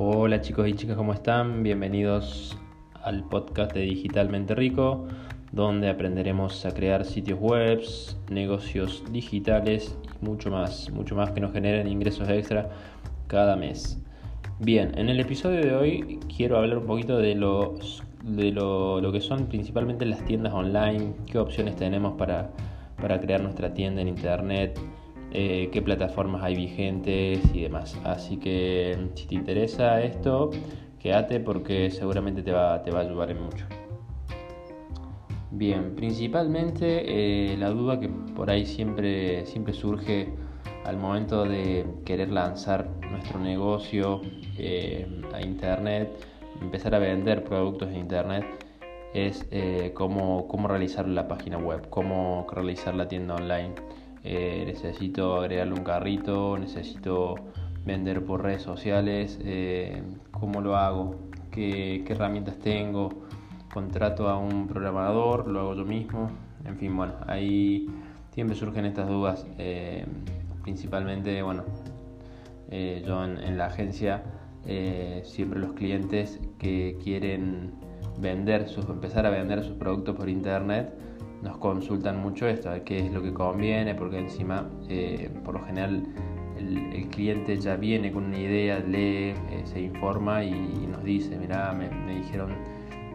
Hola chicos y chicas, ¿cómo están? Bienvenidos al podcast de Digitalmente Rico, donde aprenderemos a crear sitios web, negocios digitales y mucho más, mucho más que nos generen ingresos extra cada mes. Bien, en el episodio de hoy quiero hablar un poquito de, los, de lo, lo que son principalmente las tiendas online, qué opciones tenemos para, para crear nuestra tienda en internet, eh, qué plataformas hay vigentes y demás. Así que si te interesa esto, quédate porque seguramente te va, te va a ayudar en mucho. Bien, principalmente eh, la duda que por ahí siempre, siempre surge al momento de querer lanzar nuestro negocio eh, a internet, empezar a vender productos en internet, es cómo, cómo realizar la página web, cómo realizar la tienda online. Eh, necesito agregarle un carrito, necesito vender por redes sociales, eh, cómo lo hago, ¿Qué, herramientas tengo, contrato a un programador, lo hago yo mismo, en fin, bueno, ahí siempre surgen estas dudas, eh, principalmente, bueno, yo en, la agencia, siempre los clientes que quieren vender empezar a vender sus productos por internet, nos consultan mucho esto, qué es lo que conviene, porque encima, eh, por lo general, el, cliente ya viene con una idea, lee, eh, se informa y, nos dice, mira, me, dijeron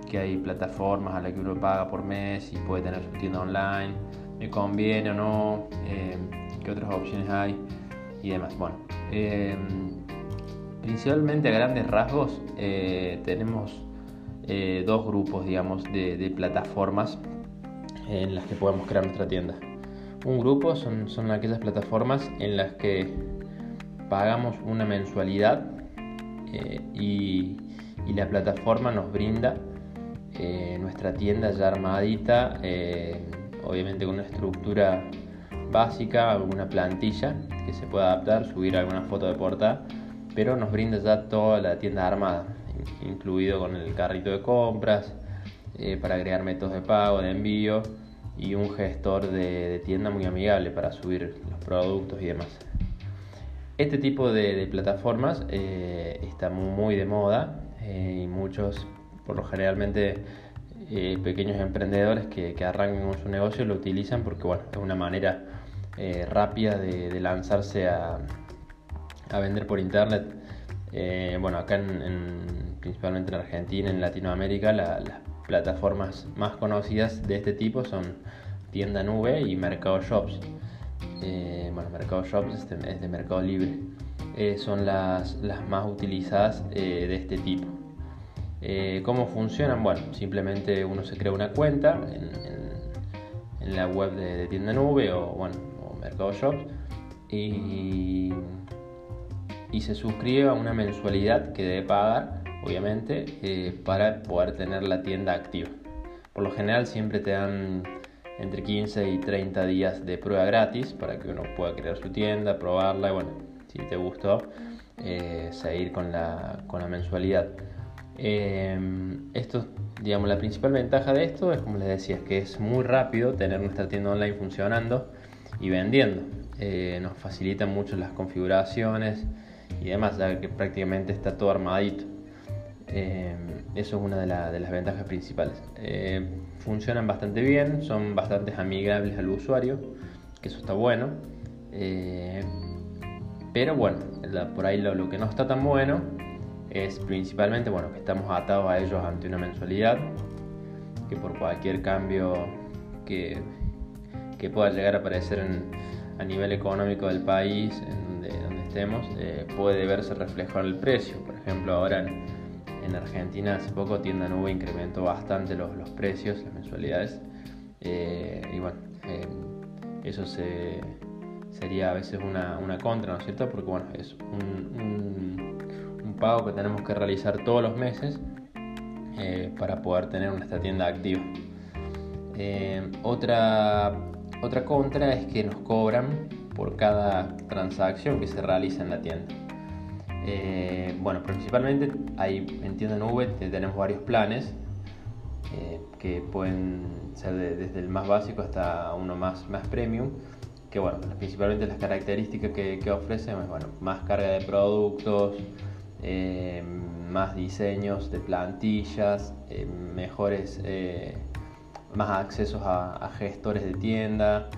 que hay plataformas a las que uno paga por mes y puede tener su tienda online, me conviene o no, eh, qué otras opciones hay y demás. Bueno, principalmente a grandes rasgos tenemos dos grupos, digamos, de plataformas en las que podemos crear nuestra tienda. Un grupo son, son aquellas plataformas en las que pagamos una mensualidad eh, y, la plataforma nos brinda eh, nuestra tienda ya armadita, eh, obviamente con una estructura básica, alguna plantilla que se pueda adaptar, subir alguna foto de portada, pero nos brinda ya toda la tienda armada, incluido con el carrito de compras, eh, para agregar métodos de pago, de envío y un gestor de, tienda muy amigable para subir los productos y demás. Este tipo de, plataformas eh, está muy de moda eh, y muchos, por lo generalmente, pequeños emprendedores que, arrancan con su negocio lo utilizan porque bueno, es una manera rápida de, lanzarse a, vender por internet. bueno, acá en, principalmente en Argentina, en Latinoamérica, la, plataformas más conocidas de este tipo son Tienda Nube y Mercado Shops. Eh, bueno, Mercado Shops es de, Mercado Libre. Eh, son las, más utilizadas eh, de este tipo. ¿Cómo funcionan? Bueno, simplemente uno se crea una cuenta en, la web de, Tienda Nube o, bueno, Mercado Shops y, y se suscribe a una mensualidad que debe pagar obviamente, eh, para poder tener la tienda activa. Por lo general siempre te dan entre 15 y 30 días de prueba gratis para que uno pueda crear su tienda, probarla y bueno, si te gustó, eh, seguir con la, con la mensualidad. Eh, esto, digamos, la principal ventaja de esto es, como les decía, que es muy rápido tener nuestra tienda online funcionando y vendiendo. nos facilita mucho las configuraciones y demás, ya que prácticamente está todo armadito. Eh, eso es una de, las ventajas principales. Eh, funcionan bastante bien, son bastante amigables al usuario, que eso está bueno. Eh, pero bueno, por ahí lo, que no está tan bueno es principalmente bueno, que estamos atados a ellos ante una mensualidad, que por cualquier cambio que, que pueda llegar a aparecer a nivel económico del país, en donde, estemos, puede verse reflejado en el precio. Por ejemplo, ahora en, en Argentina hace poco Tienda Nube incrementó bastante los, precios, las mensualidades. Eh, y bueno, eh, eso sería a veces una, contra, ¿no es cierto? Porque bueno, es un, pago que tenemos que realizar todos los meses eh, para poder tener nuestra tienda activa. otra, otra contra es que nos cobran por cada transacción que se realiza en la tienda. Eh, bueno, principalmente ahí en tienda nube tenemos varios planes eh, que pueden ser desde el más básico hasta uno más, más premium. Que bueno, principalmente las características que, que ofrecen bueno, más carga de productos, eh, más diseños de plantillas, eh, mejores, más accesos a, gestores de tienda,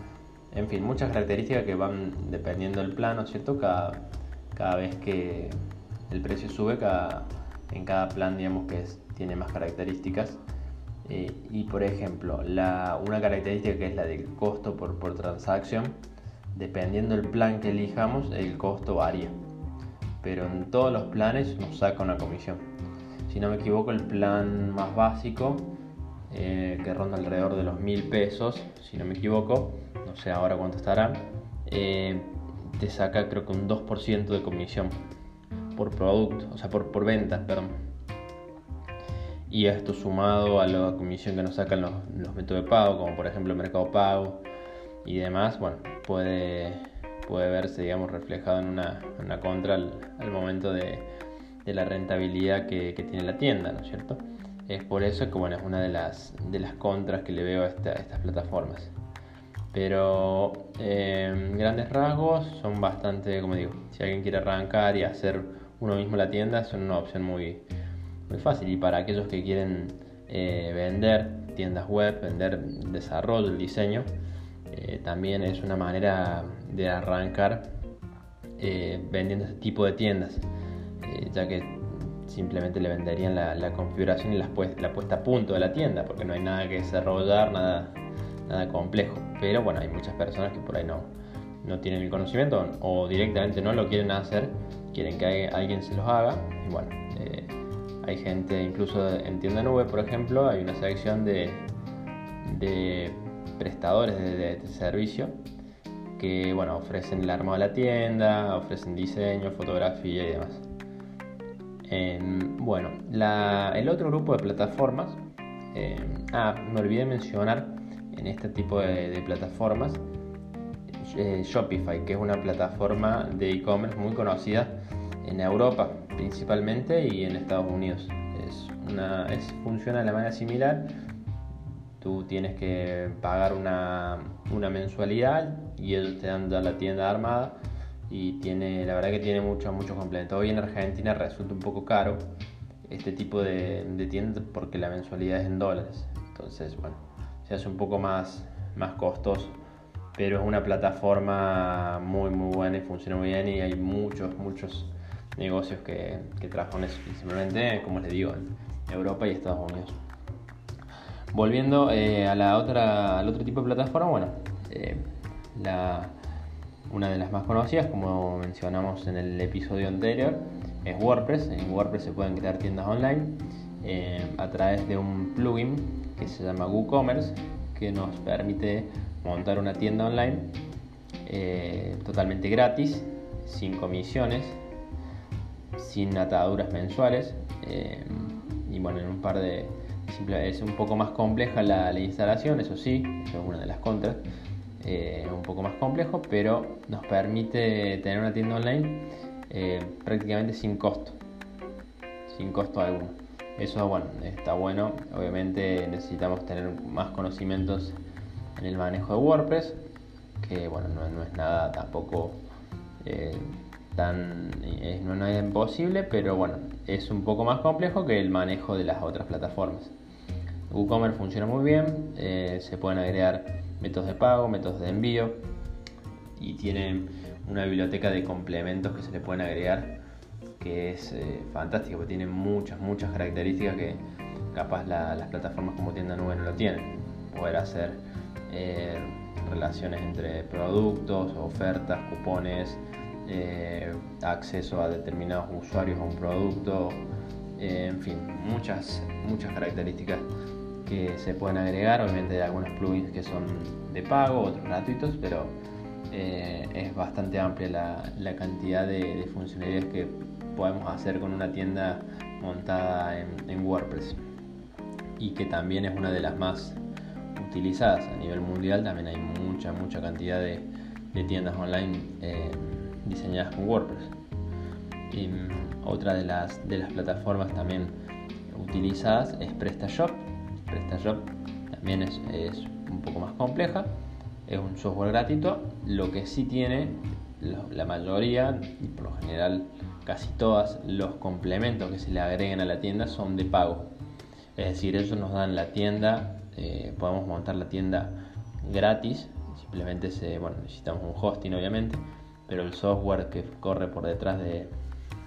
en fin, muchas características que van dependiendo del plano, ¿cierto? Cada, cada vez que el precio sube, cada, en cada plan digamos que tiene más características. y por ejemplo, la, una característica que es la del costo por, por transacción, dependiendo del plan que elijamos, el costo varía. Pero en todos los planes nos saca una comisión. Si no me equivoco, el plan más básico, eh, que ronda alrededor de los mil pesos, si no me equivoco, no sé ahora cuánto estará, eh, te saca creo que un 2% de comisión por producto, o sea, por, por venta, perdón. Y esto sumado a la comisión que nos sacan los, los métodos de pago, como por ejemplo el Mercado Pago y demás, bueno, puede, puede verse, digamos, reflejado en una, una contra al, momento de, de, la rentabilidad que, que, tiene la tienda, ¿no es cierto? Es por eso que, bueno, es una de las, de las contras que le veo a, estas plataformas. Pero eh, grandes rasgos son bastante, como digo, si alguien quiere arrancar y hacer uno mismo la tienda, son una opción muy, muy fácil. Y para aquellos que quieren eh, vender tiendas web, vender desarrollo, el diseño, eh, también es una manera de arrancar eh, vendiendo este tipo de tiendas, ya que simplemente le venderían la, configuración y la, la, puesta a punto de la tienda, porque no hay nada que desarrollar, nada, nada complejo. Pero bueno, hay muchas personas que por ahí no, no tienen el conocimiento o directamente no lo quieren hacer, quieren que alguien se los haga. Y bueno, hay gente, incluso en tienda nube, por ejemplo, hay una sección de, de prestadores de, servicio que bueno, ofrecen el armado de la tienda, ofrecen diseño, fotografía y demás. bueno, el otro grupo de plataformas, eh, ah, me olvidé mencionar en este tipo de, plataformas eh, Shopify, que es una plataforma de e-commerce muy conocida en Europa principalmente y en Estados Unidos. Es una, es, funciona de la manera similar tú tienes que pagar una, mensualidad y ellos te dan ya la tienda armada y tiene, la verdad que tiene muchos muchos complementos. Hoy en Argentina resulta un poco caro este tipo de, de tiendas porque la mensualidad es en dólares. Entonces, bueno, se hace un poco más, más costoso. Pero es una plataforma muy muy buena y funciona muy bien y hay muchos, muchos negocios que, que trabajan eso, principalmente, como les digo, en Europa y Estados Unidos. Volviendo eh, a la otra, al otro tipo de plataforma, bueno, eh, una de las más conocidas, como mencionamos en el episodio anterior, es WordPress. En WordPress se pueden crear tiendas online eh, a través de un plugin que se llama WooCommerce, que nos permite montar una tienda online totalmente gratis, sin comisiones, sin ataduras mensuales y bueno, en un par de es un poco más compleja la, instalación, eso sí, eso es una de las contras. Eh, un poco más complejo, pero nos permite tener una tienda online eh, prácticamente sin costo, sin costo alguno. Eso bueno, está bueno. Obviamente necesitamos tener más conocimientos en el manejo de WordPress, que bueno, no, es nada tampoco eh, tan no, no es imposible, pero bueno, es un poco más complejo que el manejo de las otras plataformas. WooCommerce funciona muy bien, eh, se pueden agregar métodos de pago, métodos de envío y tiene una biblioteca de complementos que se le pueden agregar que es eh, fantástica porque tiene muchas, muchas características que capaz las plataformas como tienda nube no lo tienen. Poder hacer eh, relaciones entre productos, ofertas, cupones, acceso a determinados usuarios a un producto, en fin, muchas, muchas características que se pueden agregar, obviamente hay algunos plugins que son de pago, otros gratuitos, pero eh, es bastante amplia la, cantidad de, funcionalidades que podemos hacer con una tienda montada en, WordPress. Y que también es una de las más utilizadas a nivel mundial, también hay mucha, mucha cantidad de, tiendas online eh, diseñadas con WordPress. Mm, otra de las, de las plataformas también utilizadas es PrestaShop, PrestaShop también es, un poco más compleja, es un software gratuito, lo que sí tiene la mayoría y por lo general casi todos los complementos que se le agreguen a la tienda son de pago. Es decir, ellos nos dan la tienda, eh, podemos montar la tienda gratis, simplemente se, bueno, necesitamos un hosting obviamente, pero el software que corre por detrás de,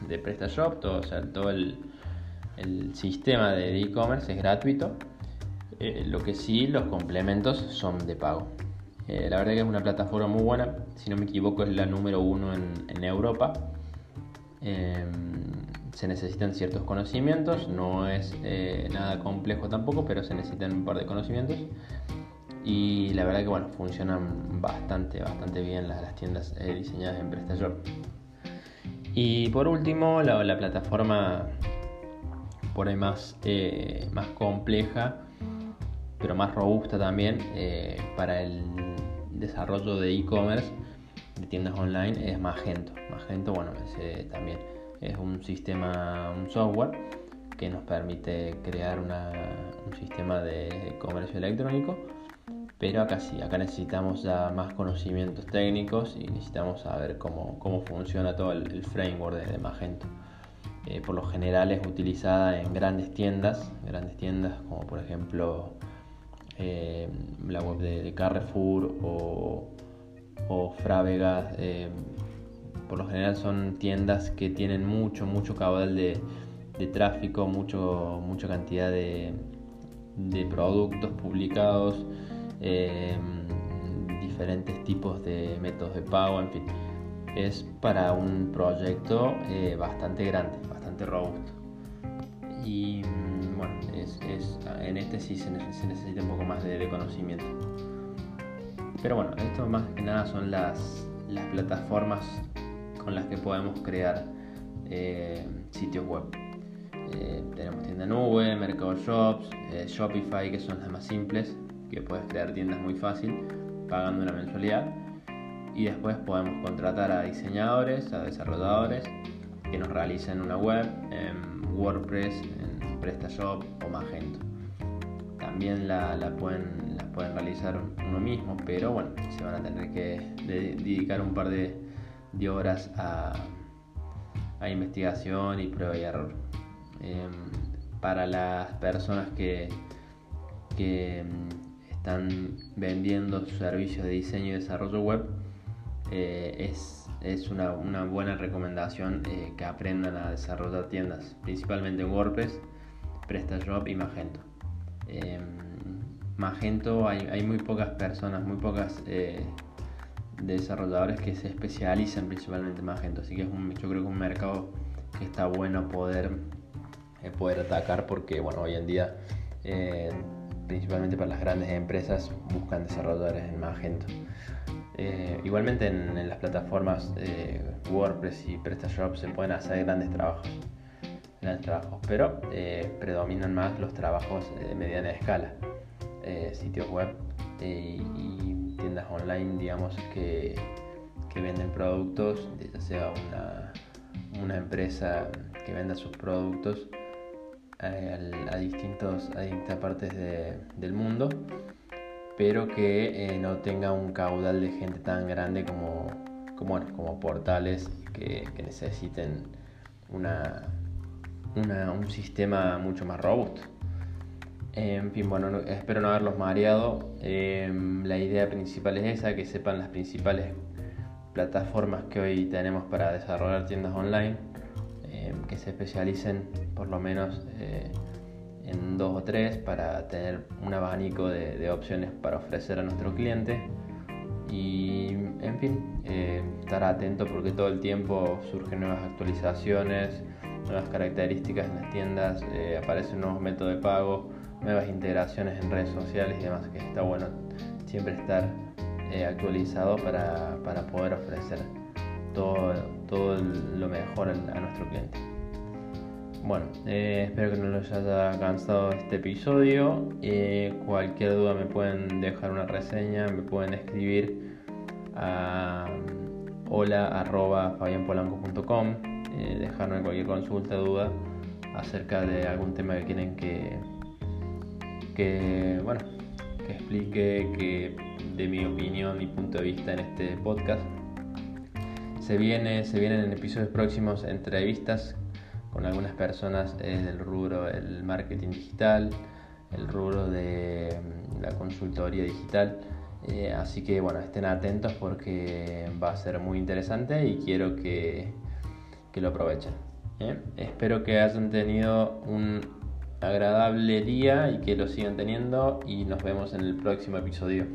de PrestaShop, todo, o sea, todo el, sistema de e-commerce es gratuito. Eh, lo que sí, los complementos son de pago. Eh, la verdad que es una plataforma muy buena, si no me equivoco es la número uno en, Europa. Em, se necesitan ciertos conocimientos, no es eh, nada complejo tampoco, pero se necesitan un par de conocimientos. Y la verdad que bueno, funcionan bastante, bastante bien las, tiendas eh, diseñadas en PrestaShop. Y por último, la, plataforma por ahí más, más compleja, pero más robusta también para el desarrollo de e-commerce tiendas online es Magento. Magento, bueno, también es un sistema, un software que nos permite crear un sistema de comercio electrónico. Pero acá sí, acá necesitamos ya más conocimientos técnicos y necesitamos saber cómo, funciona todo el, framework de, Magento. Eh, por lo general es utilizada en grandes tiendas, grandes tiendas como por ejemplo eh, la web de, Carrefour o, o Frávega. Eh, por lo general son tiendas que tienen mucho, mucho caudal de, tráfico, mucho, mucha cantidad de, productos publicados, eh, diferentes tipos de métodos de pago, en fin. Es para un proyecto bastante grande, bastante robusto. Y bueno, es, en este sí se, necesita un poco más de, conocimiento. Pero bueno, esto más que nada son las, plataformas con las que podemos crear eh, sitios web. Eh, tenemos tienda nube, Mercado Shops, eh, Shopify, que son las más simples, que puedes crear tiendas muy fácil pagando una mensualidad. Y después podemos contratar a diseñadores, a desarrolladores que nos realicen una web en WordPress, PrestaShop o Magento. También la, pueden, pueden realizar uno mismo, pero bueno, se van a tener que dedicar un par de, horas a, investigación y prueba y error. Em, para las personas que, que em, están vendiendo servicios de diseño y desarrollo web, eh, es, una, buena recomendación eh, que aprendan a desarrollar tiendas, principalmente en WordPress PrestaShop y Magento. Em, Magento hay, muy pocas personas, muy pocas eh, desarrolladores que se especializan principalmente en Magento, así que es un, yo creo que un mercado que está bueno poder, eh, poder atacar porque bueno, hoy en día eh, principalmente para las grandes empresas buscan desarrolladores en Magento. igualmente en, las plataformas WordPress y PrestaShop se pueden hacer grandes trabajos grandes trabajos, pero predominan más los trabajos de mediana escala, eh, sitios web eh, y tiendas online, digamos, que, que venden productos, ya sea una, una, empresa que venda sus productos a, distintos, a distintas partes del mundo, pero que no tenga un caudal de gente tan grande como, como, como portales que, que necesiten una, un sistema mucho más robusto. En fin, bueno, espero no haberlos mareado. Em, la idea principal es esa, que sepan las principales plataformas que hoy tenemos para desarrollar tiendas online, em, que se especialicen por lo menos eh, en dos o tres para tener un abanico de, opciones para ofrecer a nuestro cliente. Y en fin, eh, estar atento porque todo el tiempo surgen nuevas actualizaciones, nuevas características en las tiendas, eh, aparecen nuevos métodos de pago, nuevas integraciones en redes sociales y demás, que está bueno siempre estar eh, actualizado para, poder ofrecer todo, todo lo mejor a, nuestro cliente. Bueno, eh, espero que no les haya cansado este episodio. cualquier duda me pueden dejar una reseña, me pueden escribir a hola.fabianpolanco.com eh, dejarme cualquier consulta, duda acerca de algún tema que quieren que, que bueno, que explique, que de mi opinión, mi punto de vista en este podcast. Se, viene, se vienen en episodios próximos entrevistas con algunas personas del rubro del marketing digital, el rubro de mm, la consultoría digital. Eh, así que bueno, estén atentos porque va a ser muy interesante y quiero que, que lo aprovechen. ¿eh? Espero que hayan tenido un agradable día y que lo sigan teniendo y nos vemos en el próximo episodio.